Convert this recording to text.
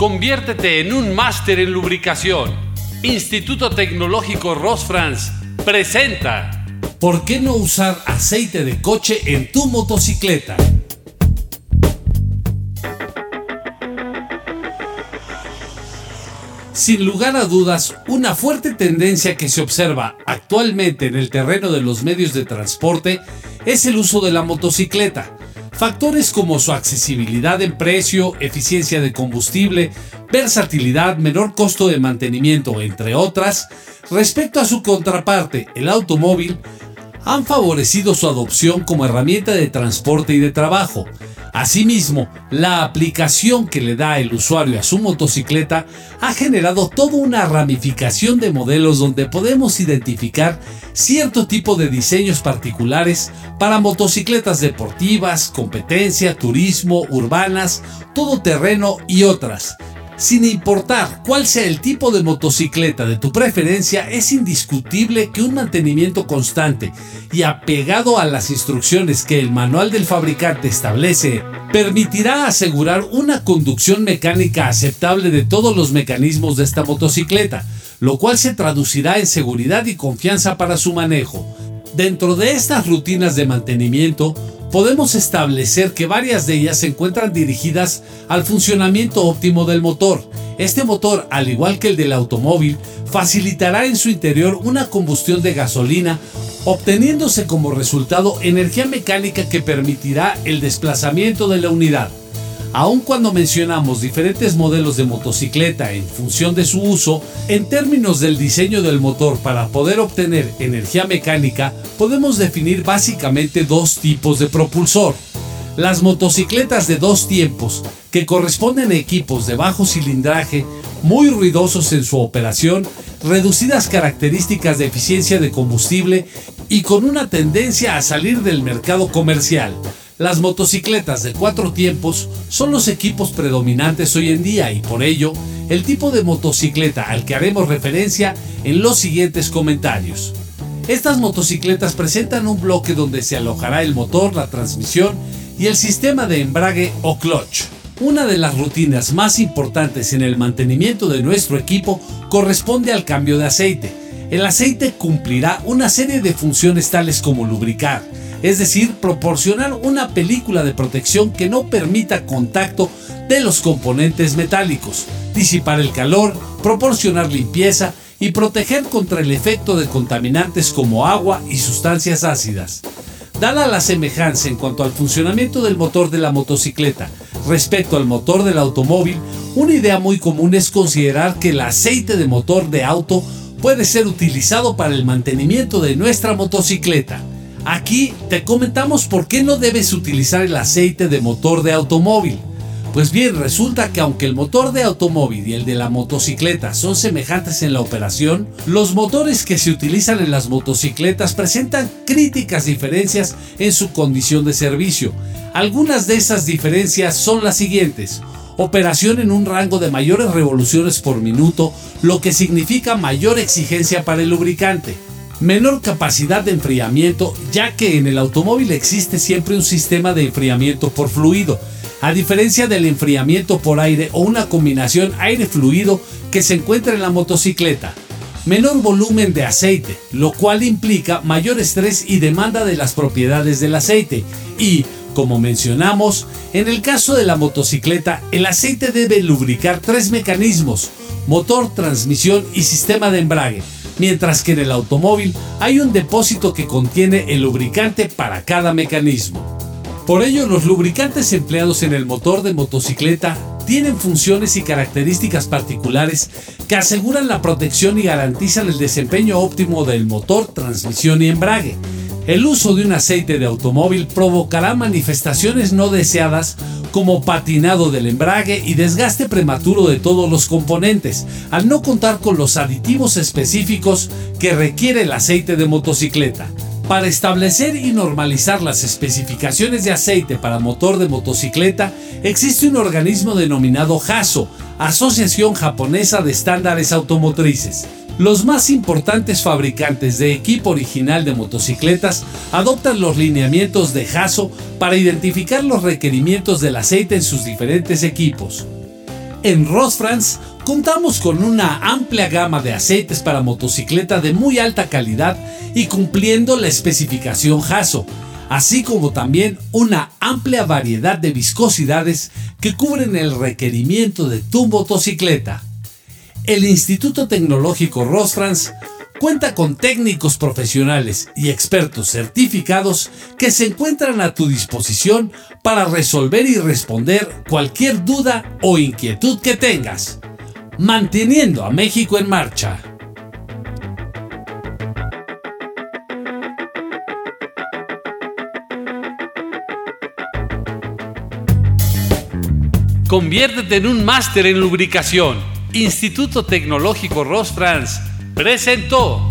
Conviértete en un máster en lubricación. Instituto Tecnológico Rosfrans presenta. ¿Por qué no usar aceite de coche en tu motocicleta? Sin lugar a dudas, una fuerte tendencia que se observa actualmente en el terreno de los medios de transporte es el uso de la motocicleta. Factores como su accesibilidad en precio, eficiencia de combustible, versatilidad, menor costo de mantenimiento, entre otras, respecto a su contraparte, el automóvil, han favorecido su adopción como herramienta de transporte y de trabajo, Asimismo, la aplicación que le da el usuario a su motocicleta ha generado toda una ramificación de modelos donde podemos identificar cierto tipo de diseños particulares para motocicletas deportivas, competencia, turismo, urbanas, todoterreno y otras sin importar cuál sea el tipo de motocicleta de tu preferencia, es indiscutible que un mantenimiento constante y apegado a las instrucciones que el manual del fabricante establece permitirá asegurar una conducción mecánica aceptable de todos los mecanismos de esta motocicleta, lo cual se traducirá en seguridad y confianza para su manejo. Dentro de estas rutinas de mantenimiento, podemos establecer que varias de ellas se encuentran dirigidas al funcionamiento óptimo del motor. Este motor, al igual que el del automóvil, facilitará en su interior una combustión de gasolina, obteniéndose como resultado energía mecánica que permitirá el desplazamiento de la unidad. Aun cuando mencionamos diferentes modelos de motocicleta en función de su uso, en términos del diseño del motor para poder obtener energía mecánica, podemos definir básicamente dos tipos de propulsor. Las motocicletas de dos tiempos, que corresponden a equipos de bajo cilindraje, muy ruidosos en su operación, reducidas características de eficiencia de combustible y con una tendencia a salir del mercado comercial. Las motocicletas de cuatro tiempos son los equipos predominantes hoy en día y por ello el tipo de motocicleta al que haremos referencia en los siguientes comentarios. Estas motocicletas presentan un bloque donde se alojará el motor, la transmisión y el sistema de embrague o clutch. Una de las rutinas más importantes en el mantenimiento de nuestro equipo corresponde al cambio de aceite. El aceite cumplirá una serie de funciones tales como lubricar, es decir, proporcionar una película de protección que no permita contacto de los componentes metálicos, disipar el calor, proporcionar limpieza y proteger contra el efecto de contaminantes como agua y sustancias ácidas. Dada la semejanza en cuanto al funcionamiento del motor de la motocicleta respecto al motor del automóvil, una idea muy común es considerar que el aceite de motor de auto puede ser utilizado para el mantenimiento de nuestra motocicleta. Aquí te comentamos por qué no debes utilizar el aceite de motor de automóvil. Pues bien, resulta que aunque el motor de automóvil y el de la motocicleta son semejantes en la operación, los motores que se utilizan en las motocicletas presentan críticas diferencias en su condición de servicio. Algunas de esas diferencias son las siguientes. Operación en un rango de mayores revoluciones por minuto, lo que significa mayor exigencia para el lubricante menor capacidad de enfriamiento, ya que en el automóvil existe siempre un sistema de enfriamiento por fluido, a diferencia del enfriamiento por aire o una combinación aire-fluido que se encuentra en la motocicleta. Menor volumen de aceite, lo cual implica mayor estrés y demanda de las propiedades del aceite. Y, como mencionamos, en el caso de la motocicleta, el aceite debe lubricar tres mecanismos, motor, transmisión y sistema de embrague mientras que en el automóvil hay un depósito que contiene el lubricante para cada mecanismo. Por ello, los lubricantes empleados en el motor de motocicleta tienen funciones y características particulares que aseguran la protección y garantizan el desempeño óptimo del motor, transmisión y embrague. El uso de un aceite de automóvil provocará manifestaciones no deseadas como patinado del embrague y desgaste prematuro de todos los componentes, al no contar con los aditivos específicos que requiere el aceite de motocicleta. Para establecer y normalizar las especificaciones de aceite para motor de motocicleta, existe un organismo denominado HASO, Asociación Japonesa de Estándares Automotrices. Los más importantes fabricantes de equipo original de motocicletas adoptan los lineamientos de Haso para identificar los requerimientos del aceite en sus diferentes equipos. En Rosfrans contamos con una amplia gama de aceites para motocicleta de muy alta calidad y cumpliendo la especificación JASO, así como también una amplia variedad de viscosidades que cubren el requerimiento de tu motocicleta. El Instituto Tecnológico Rosfrans cuenta con técnicos profesionales y expertos certificados que se encuentran a tu disposición para resolver y responder cualquier duda o inquietud que tengas, manteniendo a México en marcha. Conviértete en un máster en lubricación. Instituto Tecnológico Ross France presentó.